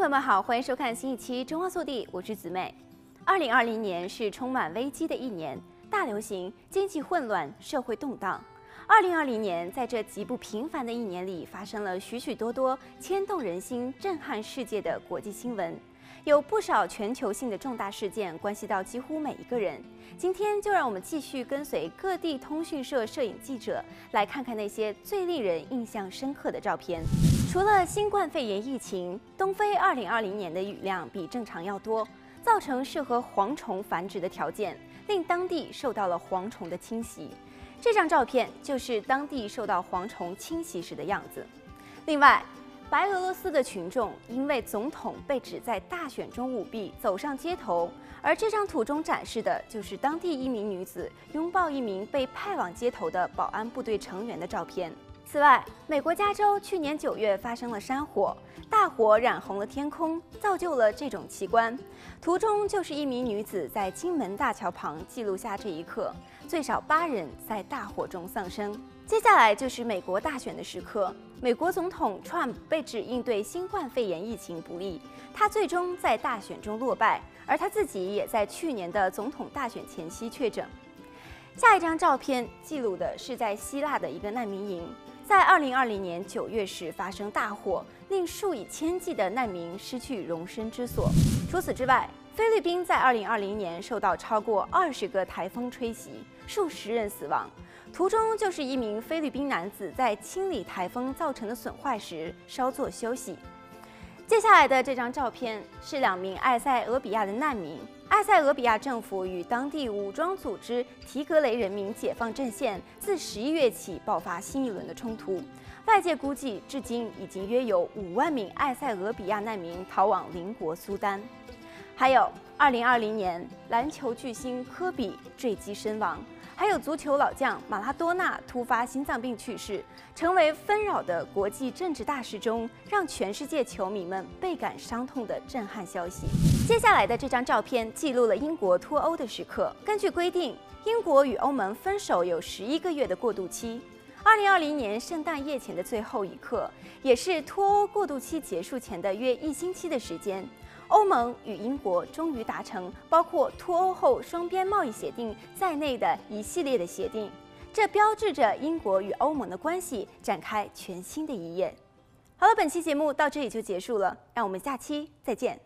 朋友们好，欢迎收看新一期《中央速递》，我是姊妹。二零二零年是充满危机的一年，大流行、经济混乱、社会动荡。二零二零年，在这极不平凡的一年里，发生了许许多多牵动人心、震撼世界的国际新闻。有不少全球性的重大事件关系到几乎每一个人。今天就让我们继续跟随各地通讯社摄影记者，来看看那些最令人印象深刻的照片。除了新冠肺炎疫情，东非2020年的雨量比正常要多，造成适合蝗虫繁殖的条件，令当地受到了蝗虫的侵袭。这张照片就是当地受到蝗虫侵袭时的样子。另外，白俄罗斯的群众因为总统被指在大选中舞弊，走上街头。而这张图中展示的就是当地一名女子拥抱一名被派往街头的保安部队成员的照片。此外，美国加州去年九月发生了山火，大火染红了天空，造就了这种奇观。图中就是一名女子在金门大桥旁记录下这一刻，最少八人在大火中丧生。接下来就是美国大选的时刻。美国总统 Trump 被指应对新冠肺炎疫情不力，他最终在大选中落败，而他自己也在去年的总统大选前夕确诊。下一张照片记录的是在希腊的一个难民营，在二零二零年九月时发生大火，令数以千计的难民失去容身之所。除此之外，菲律宾在二零二零年受到超过二十个台风吹袭，数十人死亡。图中就是一名菲律宾男子在清理台风造成的损坏时稍作休息。接下来的这张照片是两名埃塞俄比亚的难民。埃塞俄比亚政府与当地武装组织提格雷人民解放阵线自十一月起爆发新一轮的冲突，外界估计至今已经约有五万名埃塞俄比亚难民逃往邻国苏丹。还有，二零二零年篮球巨星科比坠机身亡。还有足球老将马拉多纳突发心脏病去世，成为纷扰的国际政治大事中让全世界球迷们倍感伤痛的震撼消息。接下来的这张照片记录了英国脱欧的时刻。根据规定，英国与欧盟分手有十一个月的过渡期。二零二零年圣诞夜前的最后一刻，也是脱欧过渡期结束前的约一星期的时间。欧盟与英国终于达成包括脱欧后双边贸易协定在内的一系列的协定这标志着英国与欧盟的关系展开全新的一页。好了本期节目到这里就结束了让我们下期再见。